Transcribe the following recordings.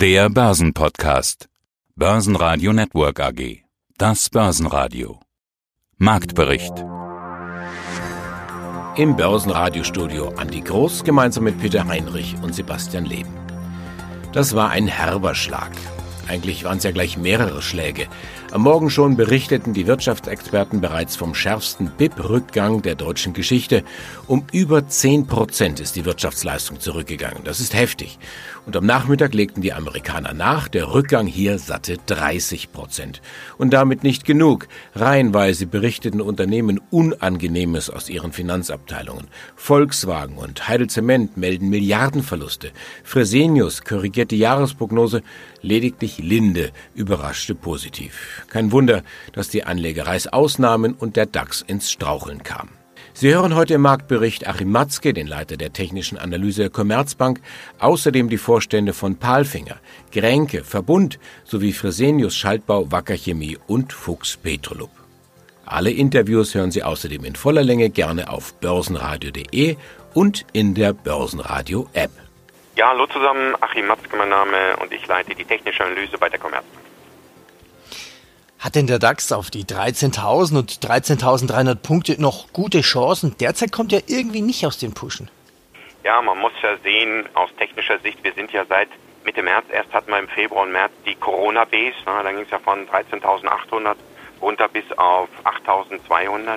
Der Börsenpodcast. Börsenradio Network AG. Das Börsenradio. Marktbericht. Im Börsenradiostudio Andi Groß gemeinsam mit Peter Heinrich und Sebastian Leben. Das war ein herber Schlag. Eigentlich waren es ja gleich mehrere Schläge. Am Morgen schon berichteten die Wirtschaftsexperten bereits vom schärfsten BIP-Rückgang der deutschen Geschichte. Um über 10 Prozent ist die Wirtschaftsleistung zurückgegangen. Das ist heftig. Und am Nachmittag legten die Amerikaner nach. Der Rückgang hier satte 30 Prozent. Und damit nicht genug. Reihenweise berichteten Unternehmen Unangenehmes aus ihren Finanzabteilungen. Volkswagen und Heidelzement melden Milliardenverluste. Fresenius korrigiert die Jahresprognose. Lediglich Linde überraschte positiv. Kein Wunder, dass die Anleger Reißausnahmen und der DAX ins Straucheln kam. Sie hören heute im Marktbericht Achim Matzke, den Leiter der technischen Analyse der Commerzbank, außerdem die Vorstände von Palfinger, Grenke, Verbund sowie Fresenius Schaltbau, Wacker Chemie und Fuchs Petrolub. Alle Interviews hören Sie außerdem in voller Länge gerne auf börsenradio.de und in der Börsenradio-App. Ja, hallo zusammen, Achim Matzke mein Name und ich leite die technische Analyse bei der Commerzbank. Hat denn der DAX auf die 13.000 und 13.300 Punkte noch gute Chancen? Derzeit kommt er irgendwie nicht aus den Pushen. Ja, man muss ja sehen, aus technischer Sicht, wir sind ja seit Mitte März, erst hatten wir im Februar und März die Corona-Base, ne, dann ging es ja von 13.800 runter bis auf 8.200.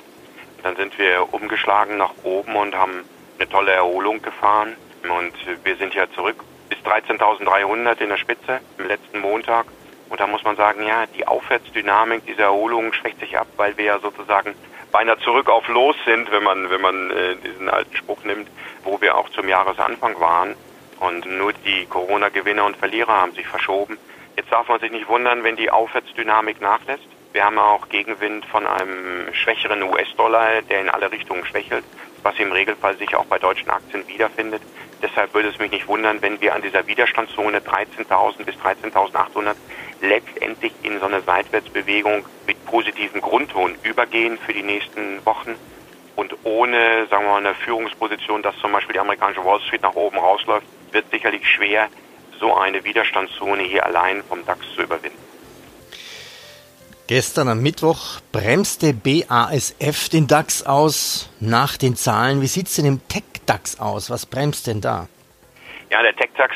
Dann sind wir umgeschlagen nach oben und haben eine tolle Erholung gefahren und wir sind ja zurück bis 13.300 in der Spitze im letzten Montag und da muss man sagen, ja, die Aufwärtsdynamik dieser Erholung schwächt sich ab, weil wir ja sozusagen beinahe zurück auf Los sind, wenn man, wenn man äh, diesen alten Spruch nimmt, wo wir auch zum Jahresanfang waren. Und nur die Corona-Gewinner und Verlierer haben sich verschoben. Jetzt darf man sich nicht wundern, wenn die Aufwärtsdynamik nachlässt. Wir haben auch Gegenwind von einem schwächeren US-Dollar, der in alle Richtungen schwächelt, was im Regelfall sich auch bei deutschen Aktien wiederfindet. Deshalb würde es mich nicht wundern, wenn wir an dieser Widerstandszone 13.000 bis 13.800 letztendlich in so eine Seitwärtsbewegung mit positivem Grundton übergehen für die nächsten Wochen und ohne, sagen wir mal, eine Führungsposition, dass zum Beispiel die amerikanische Wall Street nach oben rausläuft, wird sicherlich schwer, so eine Widerstandszone hier allein vom DAX zu überwinden. Gestern am Mittwoch bremste BASF den DAX aus nach den Zahlen. Wie sieht es denn im Tech-DAX aus? Was bremst denn da? Ja, der Tech-DAX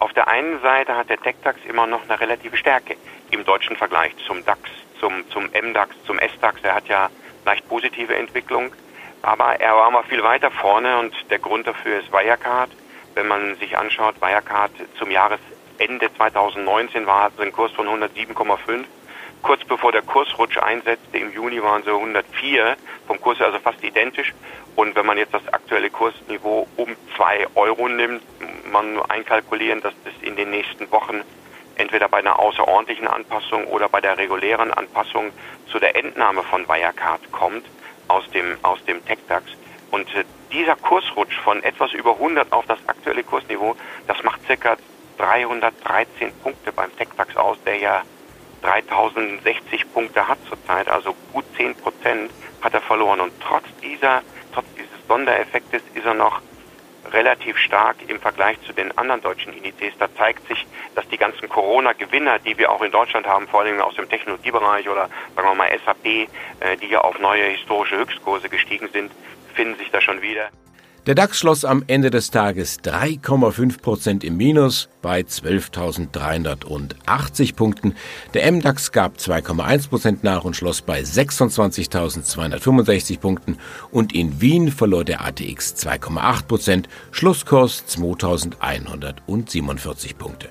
auf der einen Seite hat der TechDAX immer noch eine relative Stärke im deutschen Vergleich zum DAX, zum, zum MDAX, zum SDAX. Er hat ja leicht positive Entwicklung, aber er war mal viel weiter vorne und der Grund dafür ist Wirecard. Wenn man sich anschaut, Wirecard zum Jahresende 2019 war, hatte einen Kurs von 107,5. Kurz bevor der Kursrutsch einsetzte, im Juni waren sie 104, vom Kurs also fast identisch. Und wenn man jetzt das aktuelle Kursniveau um zwei Euro nimmt, man nur einkalkulieren, dass das in den nächsten Wochen entweder bei einer außerordentlichen Anpassung oder bei der regulären Anpassung zu der Entnahme von Wirecard kommt aus dem, aus dem TechDAX. Und äh, dieser Kursrutsch von etwas über 100 auf das aktuelle Kursniveau, das macht circa 313 Punkte beim TechDAX aus, der ja 3060 Punkte hat zurzeit, also gut 10 Prozent hat er verloren. Und trotz dieser, trotz dieses Sondereffektes ist er noch relativ stark im Vergleich zu den anderen deutschen Indizes. Da zeigt sich, dass die ganzen Corona-Gewinner, die wir auch in Deutschland haben, vor allem aus dem Technologiebereich oder sagen wir mal SAP, äh, die ja auf neue historische Höchstkurse gestiegen sind, finden sich da schon wieder. Der DAX schloss am Ende des Tages 3,5 Prozent im Minus bei 12.380 Punkten. Der MDAX gab 2,1 Prozent nach und schloss bei 26.265 Punkten. Und in Wien verlor der ATX 2,8 Prozent, Schlusskurs 2.147 Punkte.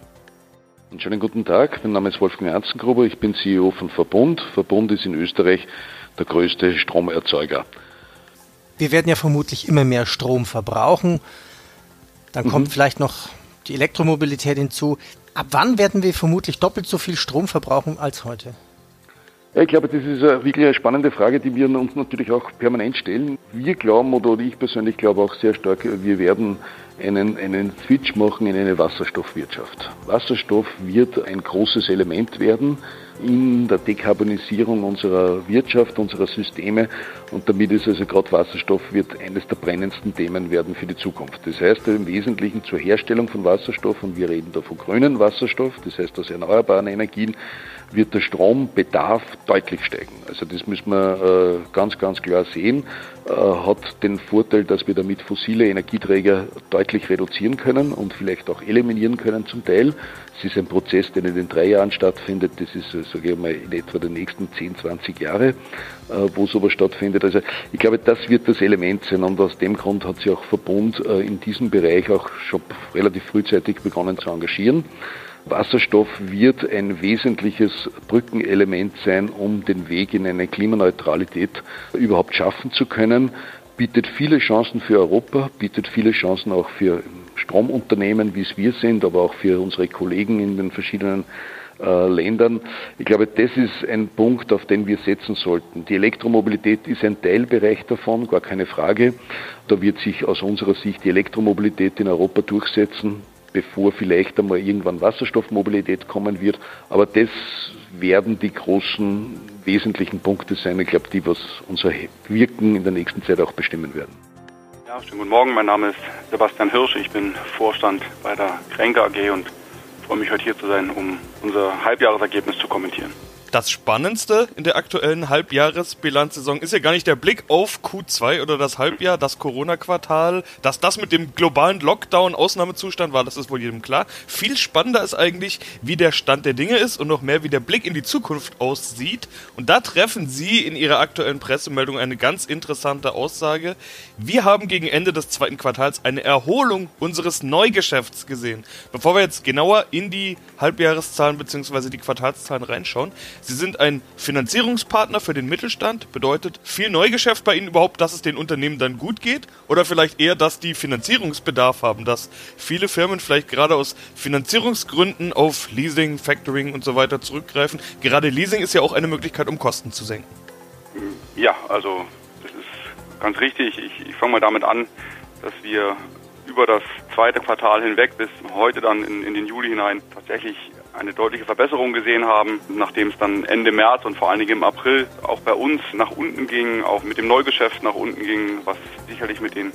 Einen schönen guten Tag, mein Name ist Wolfgang Anzengruber, ich bin CEO von Verbund. Verbund ist in Österreich der größte Stromerzeuger. Wir werden ja vermutlich immer mehr Strom verbrauchen. Dann mhm. kommt vielleicht noch die Elektromobilität hinzu. Ab wann werden wir vermutlich doppelt so viel Strom verbrauchen als heute? Ich glaube, das ist eine wirklich eine spannende Frage, die wir uns natürlich auch permanent stellen. Wir glauben, oder ich persönlich glaube auch sehr stark, wir werden einen, einen Switch machen in eine Wasserstoffwirtschaft. Wasserstoff wird ein großes Element werden in der Dekarbonisierung unserer Wirtschaft, unserer Systeme und damit ist also gerade Wasserstoff wird eines der brennendsten Themen werden für die Zukunft. Das heißt im Wesentlichen zur Herstellung von Wasserstoff und wir reden da von grünen Wasserstoff, das heißt aus erneuerbaren Energien, wird der Strombedarf deutlich steigen. Also das müssen wir äh, ganz, ganz klar sehen. Äh, hat den Vorteil, dass wir damit fossile Energieträger deutlich reduzieren können und vielleicht auch eliminieren können zum Teil. Es ist ein Prozess, der in den drei Jahren stattfindet. Das ist, äh, sage ich mal, in etwa die nächsten 10, 20 Jahre, wo sowas stattfindet. Also ich glaube, das wird das Element sein und aus dem Grund hat sich auch Verbund in diesem Bereich auch schon relativ frühzeitig begonnen zu engagieren. Wasserstoff wird ein wesentliches Brückenelement sein, um den Weg in eine Klimaneutralität überhaupt schaffen zu können. Bietet viele Chancen für Europa, bietet viele Chancen auch für Stromunternehmen, wie es wir sind, aber auch für unsere Kollegen in den verschiedenen äh, Ländern. Ich glaube, das ist ein Punkt, auf den wir setzen sollten. Die Elektromobilität ist ein Teilbereich davon, gar keine Frage. Da wird sich aus unserer Sicht die Elektromobilität in Europa durchsetzen bevor vielleicht einmal irgendwann Wasserstoffmobilität kommen wird. Aber das werden die großen wesentlichen Punkte sein, ich glaube, die was unser Wirken in der nächsten Zeit auch bestimmen werden. Ja, schönen guten Morgen. Mein Name ist Sebastian Hirsch. Ich bin Vorstand bei der Kränke AG und freue mich heute hier zu sein, um unser Halbjahresergebnis zu kommentieren das Spannendste in der aktuellen Halbjahresbilanzsaison ist ja gar nicht der Blick auf Q2 oder das Halbjahr, das Corona-Quartal, dass das mit dem globalen Lockdown Ausnahmezustand war, das ist wohl jedem klar. Viel spannender ist eigentlich, wie der Stand der Dinge ist und noch mehr, wie der Blick in die Zukunft aussieht. Und da treffen Sie in Ihrer aktuellen Pressemeldung eine ganz interessante Aussage. Wir haben gegen Ende des zweiten Quartals eine Erholung unseres Neugeschäfts gesehen. Bevor wir jetzt genauer in die Halbjahreszahlen bzw. die Quartalszahlen reinschauen, Sie sind ein Finanzierungspartner für den Mittelstand. Bedeutet viel Neugeschäft bei Ihnen überhaupt, dass es den Unternehmen dann gut geht? Oder vielleicht eher, dass die Finanzierungsbedarf haben, dass viele Firmen vielleicht gerade aus Finanzierungsgründen auf Leasing, Factoring und so weiter zurückgreifen? Gerade Leasing ist ja auch eine Möglichkeit, um Kosten zu senken. Ja, also das ist ganz richtig. Ich, ich fange mal damit an, dass wir über das zweite Quartal hinweg bis heute dann in, in den Juli hinein tatsächlich eine deutliche Verbesserung gesehen haben, nachdem es dann Ende März und vor allen Dingen im April auch bei uns nach unten ging, auch mit dem Neugeschäft nach unten ging, was sicherlich mit den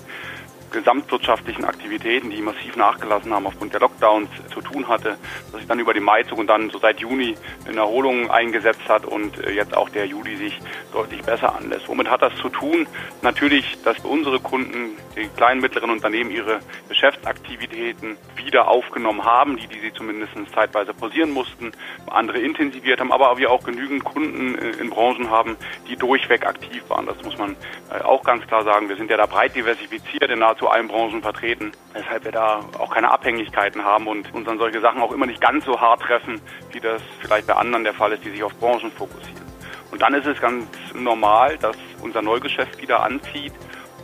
gesamtwirtschaftlichen Aktivitäten, die massiv nachgelassen haben aufgrund der Lockdowns, zu tun hatte, dass sich dann über die Maizug und dann so seit Juni eine Erholung eingesetzt hat und äh, jetzt auch der Juli sich deutlich besser anlässt. Womit hat das zu tun? Natürlich, dass unsere Kunden, die kleinen, mittleren Unternehmen ihre Geschäftsaktivitäten wieder aufgenommen haben, die, die sie zumindest zeitweise pausieren mussten, andere intensiviert haben, aber wir auch genügend Kunden äh, in Branchen haben, die durchweg aktiv waren. Das muss man äh, auch ganz klar sagen. Wir sind ja da breit diversifiziert in nahezu nahezu allen Branchen vertreten, weshalb wir da auch keine Abhängigkeiten haben und uns an solche Sachen auch immer nicht ganz so hart treffen, wie das vielleicht bei anderen der Fall ist, die sich auf Branchen fokussieren. Und dann ist es ganz normal, dass unser Neugeschäft wieder anzieht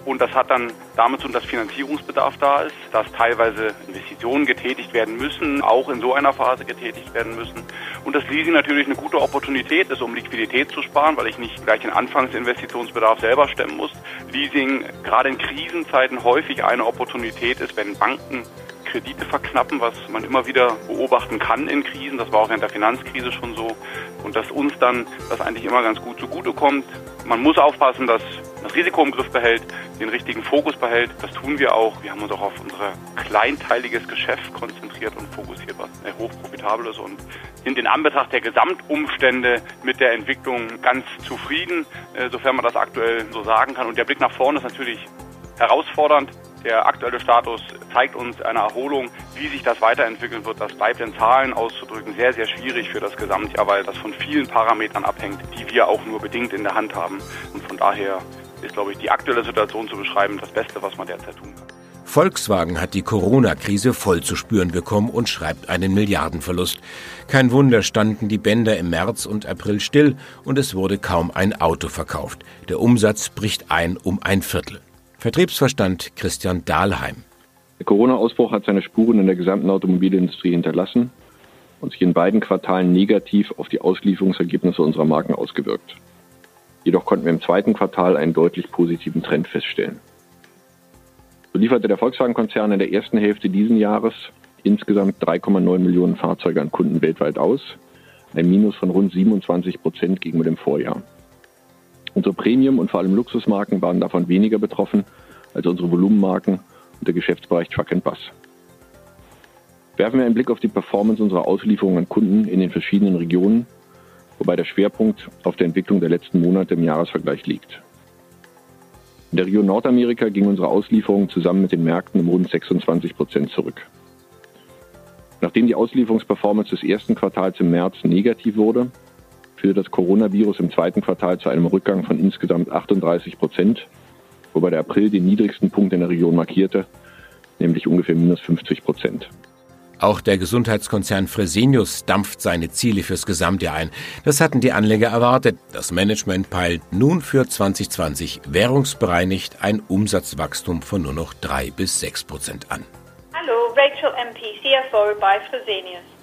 und das hat dann damit zu tun, dass Finanzierungsbedarf da ist, dass teilweise Investitionen getätigt werden müssen, auch in so einer Phase getätigt werden müssen. Und dass Leasing natürlich eine gute Opportunität ist, um Liquidität zu sparen, weil ich nicht gleich den Anfangsinvestitionsbedarf selber stemmen muss. Leasing gerade in Krisenzeiten häufig eine Opportunität ist, wenn Banken Kredite verknappen, was man immer wieder beobachten kann in Krisen. Das war auch während der Finanzkrise schon so. Und dass uns dann das eigentlich immer ganz gut zugutekommt. Man muss aufpassen, dass das Risiko im Griff behält, den richtigen Fokus behält. Das tun wir auch. Wir haben uns auch auf unser kleinteiliges Geschäft konzentriert und fokussiert, was hochprofitabel ist und sind in Anbetracht der Gesamtumstände mit der Entwicklung ganz zufrieden, äh, sofern man das aktuell so sagen kann. Und der Blick nach vorne ist natürlich herausfordernd. Der aktuelle Status zeigt uns eine Erholung. Wie sich das weiterentwickeln wird, das bleibt in Zahlen auszudrücken sehr, sehr schwierig für das Gesamtjahr, weil das von vielen Parametern abhängt, die wir auch nur bedingt in der Hand haben. Und von daher ist, glaube ich, die aktuelle Situation zu beschreiben das Beste, was man derzeit tun kann. Volkswagen hat die Corona-Krise voll zu spüren bekommen und schreibt einen Milliardenverlust. Kein Wunder standen die Bänder im März und April still und es wurde kaum ein Auto verkauft. Der Umsatz bricht ein um ein Viertel. Vertriebsverstand Christian Dahlheim. Der Corona-Ausbruch hat seine Spuren in der gesamten Automobilindustrie hinterlassen. und sich in beiden Quartalen negativ auf die Auslieferungsergebnisse unserer Marken ausgewirkt. Jedoch konnten wir im zweiten Quartal einen deutlich positiven Trend feststellen. So lieferte der Volkswagen-Konzern in der ersten Hälfte dieses Jahres insgesamt 3,9 Millionen Fahrzeuge an Kunden weltweit aus, ein Minus von rund 27 Prozent gegenüber dem Vorjahr. Unsere Premium- und vor allem Luxusmarken waren davon weniger betroffen als unsere Volumenmarken und der Geschäftsbereich Truck and Bus. Werfen wir einen Blick auf die Performance unserer Auslieferungen an Kunden in den verschiedenen Regionen, wobei der Schwerpunkt auf der Entwicklung der letzten Monate im Jahresvergleich liegt. In der Region Nordamerika ging unsere Auslieferung zusammen mit den Märkten um rund 26 Prozent zurück. Nachdem die Auslieferungsperformance des ersten Quartals im März negativ wurde, führte das Coronavirus im zweiten Quartal zu einem Rückgang von insgesamt 38 Prozent, wobei der April den niedrigsten Punkt in der Region markierte, nämlich ungefähr minus 50 Prozent. Auch der Gesundheitskonzern Fresenius dampft seine Ziele fürs Gesamtjahr ein. Das hatten die Anleger erwartet. Das Management peilt nun für 2020 währungsbereinigt ein Umsatzwachstum von nur noch drei bis sechs Prozent an. Hallo, Rachel MP, CFO bei Fresenius.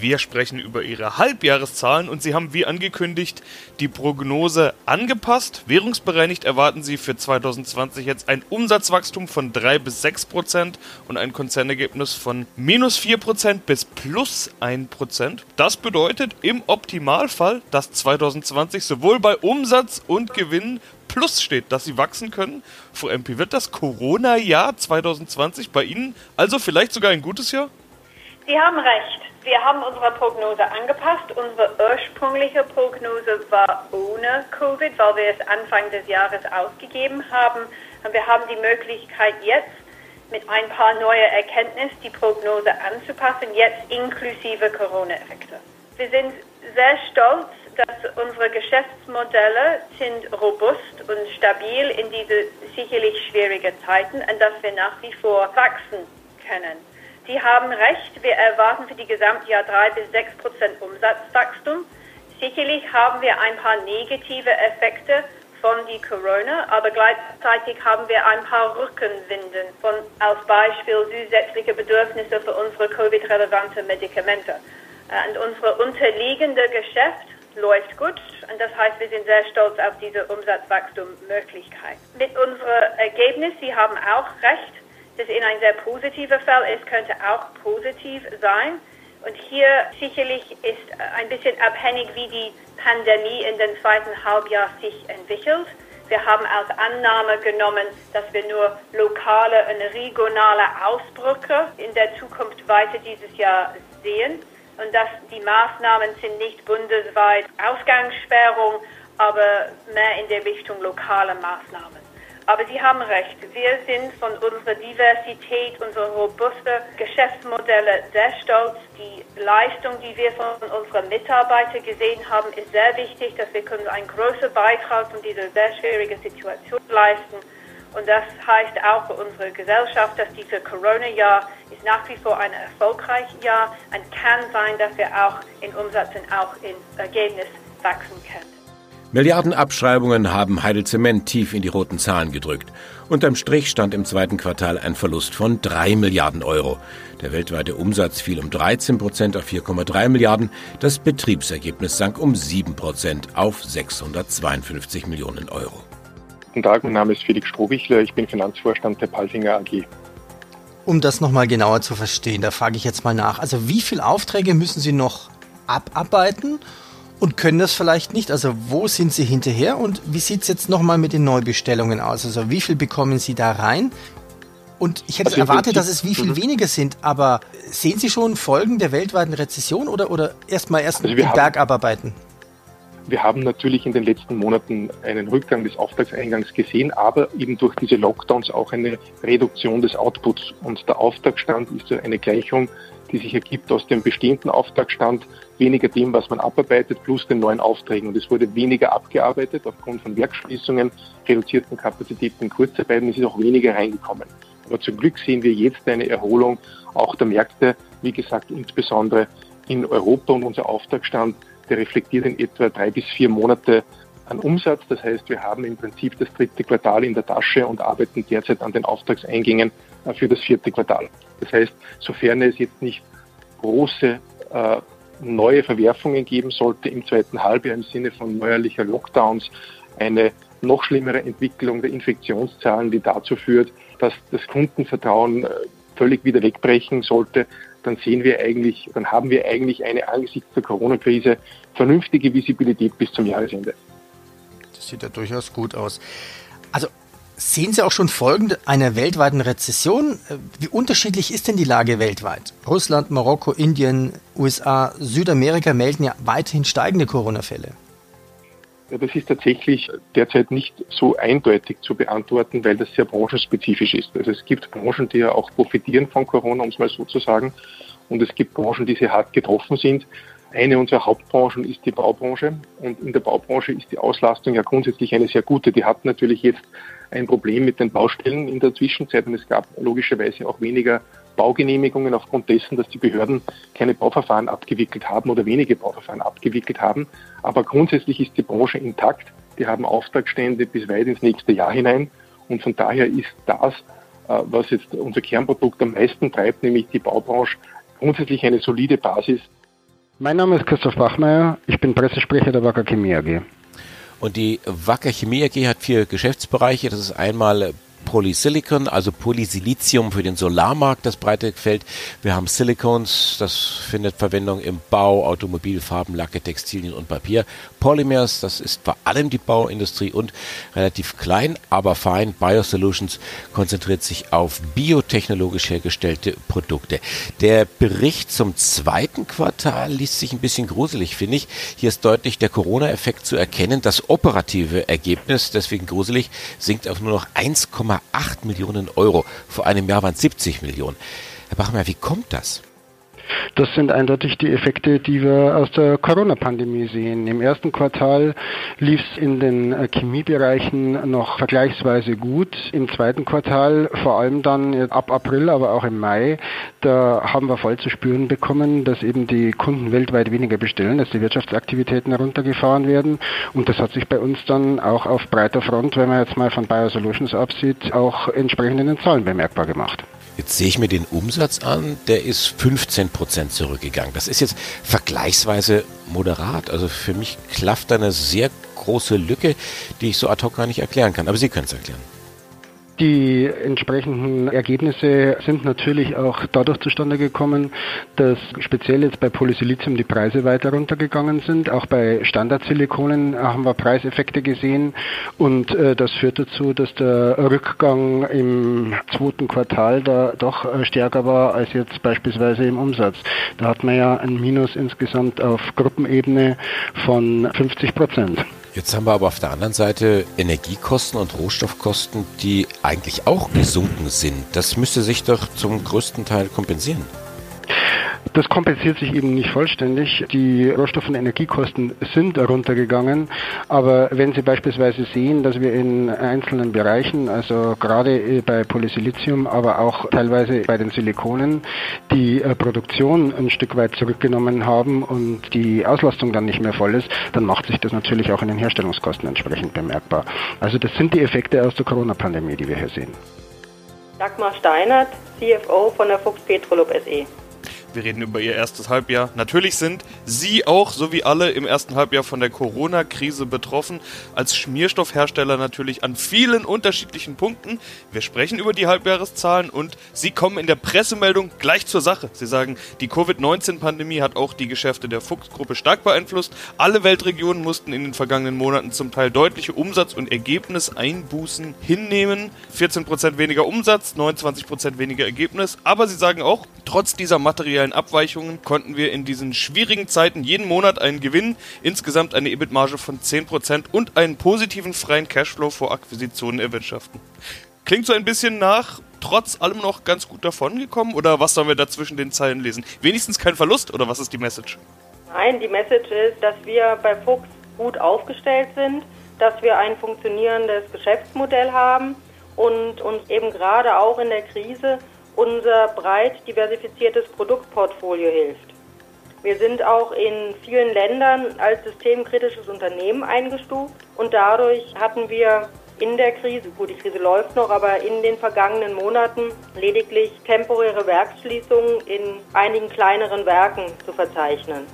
Wir sprechen über ihre Halbjahreszahlen und sie haben wie angekündigt die Prognose angepasst. Währungsbereinigt erwarten sie für 2020 jetzt ein Umsatzwachstum von 3 bis 6 Prozent und ein Konzernergebnis von minus 4 Prozent bis plus 1 Prozent. Das bedeutet im Optimalfall, dass 2020 sowohl bei Umsatz und Gewinn plus steht, dass sie wachsen können. Frau MP, wird das Corona-Jahr 2020 bei Ihnen also vielleicht sogar ein gutes Jahr? Sie haben recht. Wir haben unsere Prognose angepasst. Unsere ursprüngliche Prognose war ohne Covid, weil wir es Anfang des Jahres ausgegeben haben. Und wir haben die Möglichkeit jetzt mit ein paar neuen Erkenntnissen die Prognose anzupassen, jetzt inklusive Corona-Effekte. Wir sind sehr stolz, dass unsere Geschäftsmodelle sind robust und stabil in diese sicherlich schwierigen Zeiten und dass wir nach wie vor wachsen können. Sie haben recht, wir erwarten für die Gesamtjahr drei bis sechs Prozent Umsatzwachstum. Sicherlich haben wir ein paar negative Effekte von die Corona, aber gleichzeitig haben wir ein paar Rückenwinden von als Beispiel zusätzliche Bedürfnisse für unsere Covid-relevante Medikamente. Und unsere unterliegende Geschäft läuft gut und das heißt, wir sind sehr stolz auf diese Umsatzwachstummöglichkeit. Mit unserem Ergebnis, Sie haben auch recht, das in ein sehr positiver Fall ist, könnte auch positiv sein. Und hier sicherlich ist ein bisschen abhängig, wie die Pandemie in den zweiten Halbjahr sich entwickelt. Wir haben als Annahme genommen, dass wir nur lokale und regionale Ausbrüche in der Zukunft weiter dieses Jahr sehen und dass die Maßnahmen sind nicht bundesweit Ausgangssperrung, aber mehr in der Richtung lokale Maßnahmen. Aber Sie haben recht. Wir sind von unserer Diversität, unsere robuste Geschäftsmodelle sehr stolz. Die Leistung, die wir von unseren Mitarbeitern gesehen haben, ist sehr wichtig, dass wir können einen großen Beitrag von dieser sehr schwierigen Situation leisten. Und das heißt auch für unsere Gesellschaft, dass dieses Corona-Jahr ist nach wie vor ein erfolgreiches Jahr und kann sein, dass wir auch in Umsatz und auch in Ergebnis wachsen können. Milliardenabschreibungen haben Heidel Zement tief in die roten Zahlen gedrückt. Unterm Strich stand im zweiten Quartal ein Verlust von 3 Milliarden Euro. Der weltweite Umsatz fiel um 13 Prozent auf 4,3 Milliarden. Das Betriebsergebnis sank um 7 Prozent auf 652 Millionen Euro. Guten Tag, mein Name ist Felix Strohbichler. Ich bin Finanzvorstand der Palfinger AG. Um das nochmal genauer zu verstehen, da frage ich jetzt mal nach. Also wie viele Aufträge müssen Sie noch abarbeiten? Und können das vielleicht nicht. Also wo sind Sie hinterher und wie sieht es jetzt nochmal mit den Neubestellungen aus? Also wie viel bekommen Sie da rein? Und ich hätte also erwartet, dass es wie viel mhm. weniger sind, aber sehen Sie schon Folgen der weltweiten Rezession oder, oder erstmal erst also den Berg abarbeiten? Wir haben natürlich in den letzten Monaten einen Rückgang des Auftragseingangs gesehen, aber eben durch diese Lockdowns auch eine Reduktion des Outputs. Und der Auftragsstand ist eine Gleichung, die sich ergibt aus dem bestehenden Auftragsstand, weniger dem, was man abarbeitet, plus den neuen Aufträgen. Und es wurde weniger abgearbeitet aufgrund von Werkschließungen, reduzierten Kapazitäten, Kurzarbeiten. Es ist auch weniger reingekommen. Aber zum Glück sehen wir jetzt eine Erholung auch der Märkte, wie gesagt, insbesondere in Europa und unser Auftragsstand der reflektiert in etwa drei bis vier Monate an Umsatz. Das heißt, wir haben im Prinzip das dritte Quartal in der Tasche und arbeiten derzeit an den Auftragseingängen äh, für das vierte Quartal. Das heißt, sofern es jetzt nicht große äh, neue Verwerfungen geben sollte im zweiten Halbjahr im Sinne von neuerlicher Lockdowns, eine noch schlimmere Entwicklung der Infektionszahlen, die dazu führt, dass das Kundenvertrauen äh, völlig wieder wegbrechen sollte, dann sehen wir eigentlich, dann haben wir eigentlich eine angesichts der Corona-Krise vernünftige Visibilität bis zum Jahresende. Das sieht ja durchaus gut aus. Also sehen Sie auch schon Folgen einer weltweiten Rezession? Wie unterschiedlich ist denn die Lage weltweit? Russland, Marokko, Indien, USA, Südamerika melden ja weiterhin steigende Corona-Fälle. Das ist tatsächlich derzeit nicht so eindeutig zu beantworten, weil das sehr branchenspezifisch ist. Also es gibt Branchen, die ja auch profitieren von Corona, um es mal so zu sagen. Und es gibt Branchen, die sehr hart getroffen sind. Eine unserer Hauptbranchen ist die Baubranche. Und in der Baubranche ist die Auslastung ja grundsätzlich eine sehr gute. Die hat natürlich jetzt ein Problem mit den Baustellen in der Zwischenzeit und es gab logischerweise auch weniger Baugenehmigungen aufgrund dessen, dass die Behörden keine Bauverfahren abgewickelt haben oder wenige Bauverfahren abgewickelt haben. Aber grundsätzlich ist die Branche intakt. Die haben Auftragsstände bis weit ins nächste Jahr hinein. Und von daher ist das, äh, was jetzt unser Kernprodukt am meisten treibt, nämlich die Baubranche, grundsätzlich eine solide Basis. Mein Name ist Christoph Bachmeier. Ich bin Pressesprecher der Wacker Chemie AG. Und die Wacker Chemie AG hat vier Geschäftsbereiche. Das ist einmal Polysilicon, also Polysilizium für den Solarmarkt, das breite Feld. Wir haben Silicons, das findet Verwendung im Bau, Automobilfarben, Lacke, Textilien und Papier. Polymers, das ist vor allem die Bauindustrie und relativ klein, aber fein. Biosolutions konzentriert sich auf biotechnologisch hergestellte Produkte. Der Bericht zum zweiten Quartal liest sich ein bisschen gruselig, finde ich. Hier ist deutlich der Corona-Effekt zu erkennen. Das operative Ergebnis, deswegen gruselig, sinkt auf nur noch 1,8 Millionen Euro. Vor einem Jahr waren es 70 Millionen. Herr Bachmeier, wie kommt das? Das sind eindeutig die Effekte, die wir aus der Corona-Pandemie sehen. Im ersten Quartal lief es in den äh, Chemiebereichen noch vergleichsweise gut. Im zweiten Quartal, vor allem dann ab April, aber auch im Mai, da haben wir voll zu spüren bekommen, dass eben die Kunden weltweit weniger bestellen, dass die Wirtschaftsaktivitäten heruntergefahren werden. Und das hat sich bei uns dann auch auf breiter Front, wenn man jetzt mal von Biosolutions absieht, auch entsprechend in den Zahlen bemerkbar gemacht. Jetzt sehe ich mir den Umsatz an, der ist 15 Prozent zurückgegangen. Das ist jetzt vergleichsweise moderat. Also für mich klafft da eine sehr große Lücke, die ich so ad hoc gar nicht erklären kann. Aber Sie können es erklären. Die entsprechenden Ergebnisse sind natürlich auch dadurch zustande gekommen, dass speziell jetzt bei Polysilizium die Preise weiter runtergegangen sind. Auch bei Standardsilikonen haben wir Preiseffekte gesehen und äh, das führt dazu, dass der Rückgang im zweiten Quartal da doch äh, stärker war als jetzt beispielsweise im Umsatz. Da hat man ja ein Minus insgesamt auf Gruppenebene von 50 Prozent. Jetzt haben wir aber auf der anderen Seite Energiekosten und Rohstoffkosten, die eigentlich auch gesunken sind. Das müsste sich doch zum größten Teil kompensieren. Das kompensiert sich eben nicht vollständig. Die Rohstoff- und Energiekosten sind runtergegangen. Aber wenn Sie beispielsweise sehen, dass wir in einzelnen Bereichen, also gerade bei Polysilizium, aber auch teilweise bei den Silikonen, die äh, Produktion ein Stück weit zurückgenommen haben und die Auslastung dann nicht mehr voll ist, dann macht sich das natürlich auch in den Herstellungskosten entsprechend bemerkbar. Also das sind die Effekte aus der Corona-Pandemie, die wir hier sehen. Dagmar Steinert, CFO von der Fuchs Petrolub SE. Wir reden über ihr erstes Halbjahr. Natürlich sind Sie auch, so wie alle, im ersten Halbjahr von der Corona-Krise betroffen. Als Schmierstoffhersteller natürlich an vielen unterschiedlichen Punkten. Wir sprechen über die Halbjahreszahlen und Sie kommen in der Pressemeldung gleich zur Sache. Sie sagen, die Covid-19-Pandemie hat auch die Geschäfte der Fuchs-Gruppe stark beeinflusst. Alle Weltregionen mussten in den vergangenen Monaten zum Teil deutliche Umsatz- und Ergebniseinbußen hinnehmen. 14% weniger Umsatz, 29% weniger Ergebnis. Aber Sie sagen auch, trotz dieser materiellen materiellen Abweichungen konnten wir in diesen schwierigen Zeiten jeden Monat einen Gewinn, insgesamt eine EBIT-Marge von 10% und einen positiven freien Cashflow vor Akquisitionen erwirtschaften. Klingt so ein bisschen nach, trotz allem noch ganz gut davongekommen oder was sollen wir da zwischen den Zeilen lesen? Wenigstens kein Verlust oder was ist die Message? Nein, die Message ist, dass wir bei Fuchs gut aufgestellt sind, dass wir ein funktionierendes Geschäftsmodell haben und uns eben gerade auch in der Krise unser breit diversifiziertes Produktportfolio hilft. Wir sind auch in vielen Ländern als systemkritisches Unternehmen eingestuft und dadurch hatten wir in der Krise, gut, die Krise läuft noch, aber in den vergangenen Monaten lediglich temporäre Werksschließungen in einigen kleineren Werken zu verzeichnen.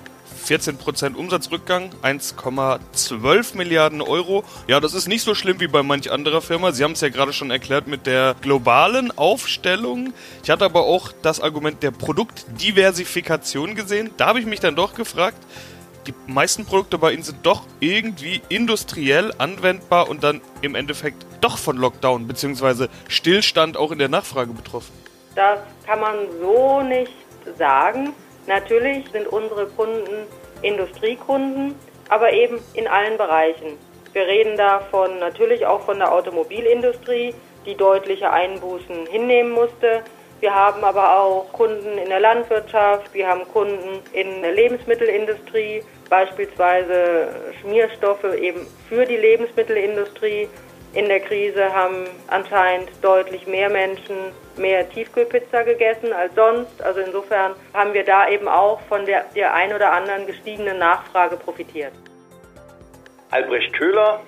14% Umsatzrückgang, 1,12 Milliarden Euro. Ja, das ist nicht so schlimm wie bei manch anderer Firma. Sie haben es ja gerade schon erklärt mit der globalen Aufstellung. Ich hatte aber auch das Argument der Produktdiversifikation gesehen. Da habe ich mich dann doch gefragt, die meisten Produkte bei Ihnen sind doch irgendwie industriell anwendbar und dann im Endeffekt doch von Lockdown bzw. Stillstand auch in der Nachfrage betroffen. Das kann man so nicht sagen. Natürlich sind unsere Kunden Industriekunden, aber eben in allen Bereichen. Wir reden davon natürlich auch von der Automobilindustrie, die deutliche Einbußen hinnehmen musste. Wir haben aber auch Kunden in der Landwirtschaft, wir haben Kunden in der Lebensmittelindustrie, beispielsweise Schmierstoffe eben für die Lebensmittelindustrie. In der Krise haben anscheinend deutlich mehr Menschen mehr Tiefkühlpizza gegessen als sonst. Also insofern haben wir da eben auch von der, der ein oder anderen gestiegenen Nachfrage profitiert. Albrecht Köhler,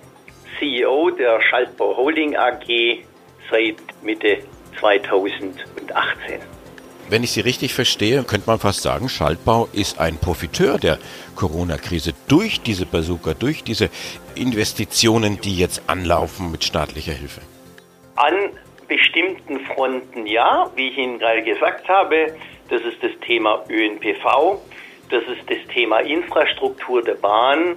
CEO der Schaltbau Holding AG seit Mitte 2018. Wenn ich Sie richtig verstehe, könnte man fast sagen, Schaltbau ist ein Profiteur der Corona-Krise durch diese Bazooka, durch diese Investitionen, die jetzt anlaufen mit staatlicher Hilfe. An bestimmten Fronten ja, wie ich Ihnen gerade gesagt habe, das ist das Thema ÖNPV, das ist das Thema Infrastruktur der Bahn,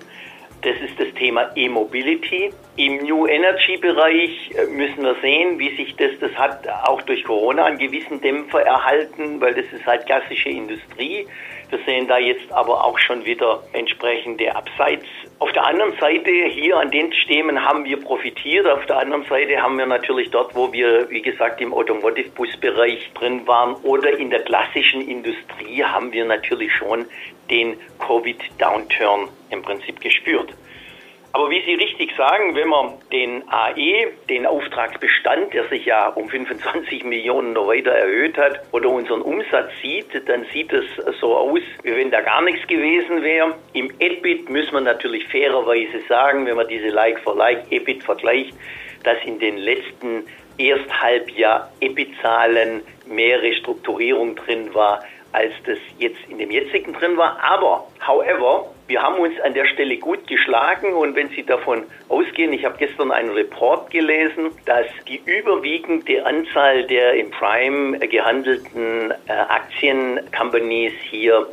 das ist das Thema E-Mobility. Im New Energy Bereich äh, müssen wir sehen, wie sich das, das hat auch durch Corona einen gewissen Dämpfer erhalten, weil das ist halt klassische Industrie. Wir sehen da jetzt aber auch schon wieder entsprechende Abseits. Auf der anderen Seite, hier an den Stämmen haben wir profitiert. Auf der anderen Seite haben wir natürlich dort, wo wir, wie gesagt, im Automotive-Bus-Bereich drin waren oder in der klassischen Industrie, haben wir natürlich schon den Covid-Downturn im Prinzip gespürt. Aber wie Sie richtig sagen, wenn man den AE, den Auftragsbestand, der sich ja um 25 Millionen noch weiter erhöht hat, oder unseren Umsatz sieht, dann sieht es so aus, wie wenn da gar nichts gewesen wäre. Im EBIT muss man natürlich fairerweise sagen, wenn man diese Like-for-Like-EBIT vergleicht, dass in den letzten Ersthalbjahr EBIT-Zahlen mehr Restrukturierung drin war, als das jetzt in dem jetzigen drin war. Aber, however, wir haben uns an der Stelle gut geschlagen und wenn Sie davon ausgehen, ich habe gestern einen Report gelesen, dass die überwiegende Anzahl der im Prime gehandelten äh, Aktiencompanies hier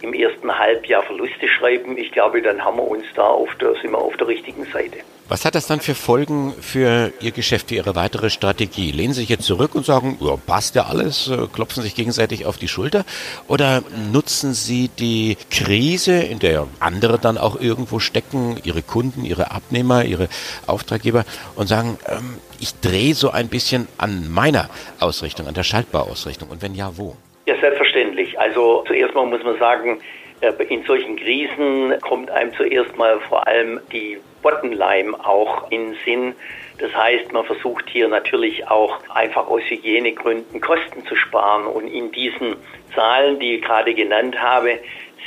im ersten Halbjahr Verluste schreiben. Ich glaube, dann haben wir uns da auf der, sind wir auf der richtigen Seite. Was hat das dann für Folgen für Ihr Geschäft, für Ihre weitere Strategie? Lehnen Sie sich jetzt zurück und sagen, ja, passt ja alles, äh, klopfen sich gegenseitig auf die Schulter? Oder nutzen Sie die Krise, in der andere dann auch irgendwo stecken, Ihre Kunden, Ihre Abnehmer, Ihre Auftraggeber und sagen, ähm, ich drehe so ein bisschen an meiner Ausrichtung, an der Schaltbauausrichtung? Und wenn ja, wo? Ja, selbstverständlich. Also zuerst mal muss man sagen, äh, in solchen Krisen kommt einem zuerst mal vor allem die Bottomline auch in Sinn. Das heißt, man versucht hier natürlich auch einfach aus Hygienegründen Kosten zu sparen. Und in diesen Zahlen, die ich gerade genannt habe,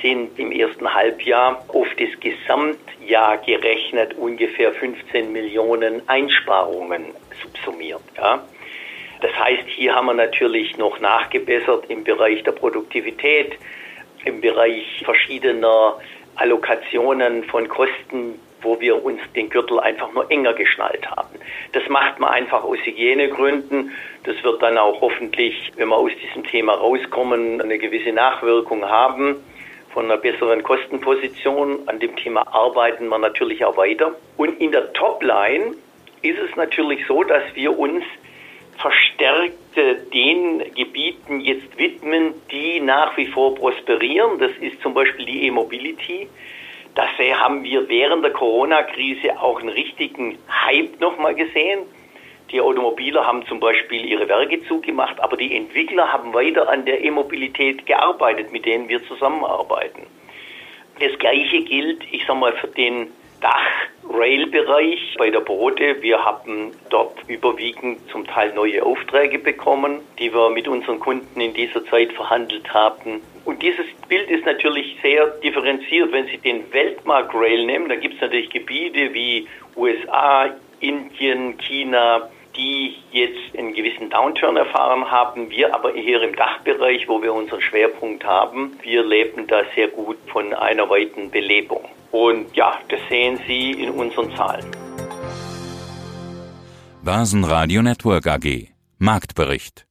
sind im ersten Halbjahr auf das Gesamtjahr gerechnet ungefähr 15 Millionen Einsparungen subsumiert. Ja. Das heißt, hier haben wir natürlich noch nachgebessert im Bereich der Produktivität, im Bereich verschiedener Allokationen von Kosten, wo wir uns den Gürtel einfach nur enger geschnallt haben. Das macht man einfach aus Hygienegründen. Das wird dann auch hoffentlich, wenn wir aus diesem Thema rauskommen, eine gewisse Nachwirkung haben von einer besseren Kostenposition. An dem Thema arbeiten wir natürlich auch weiter. Und in der Topline ist es natürlich so, dass wir uns verstärkt den Gebieten jetzt widmen, die nach wie vor prosperieren. Das ist zum Beispiel die E-Mobility. Da haben wir während der Corona-Krise auch einen richtigen Hype nochmal gesehen. Die Automobiler haben zum Beispiel ihre Werke zugemacht, aber die Entwickler haben weiter an der E-Mobilität gearbeitet, mit denen wir zusammenarbeiten. Das Gleiche gilt, ich sag mal, für den Dach-Rail-Bereich bei der Brote. Wir haben dort überwiegend zum Teil neue Aufträge bekommen, die wir mit unseren Kunden in dieser Zeit verhandelt haben. Und dieses Bild ist natürlich sehr differenziert. Wenn Sie den Weltmarkt Rail nehmen, dann gibt es natürlich Gebiete wie USA, Indien, China, die jetzt einen gewissen Downturn erfahren haben. Wir aber hier im Dachbereich, wo wir unseren Schwerpunkt haben, wir leben da sehr gut von einer weiten Belebung. Und ja, das sehen Sie in unseren Zahlen. Börsenradio Network AG Marktbericht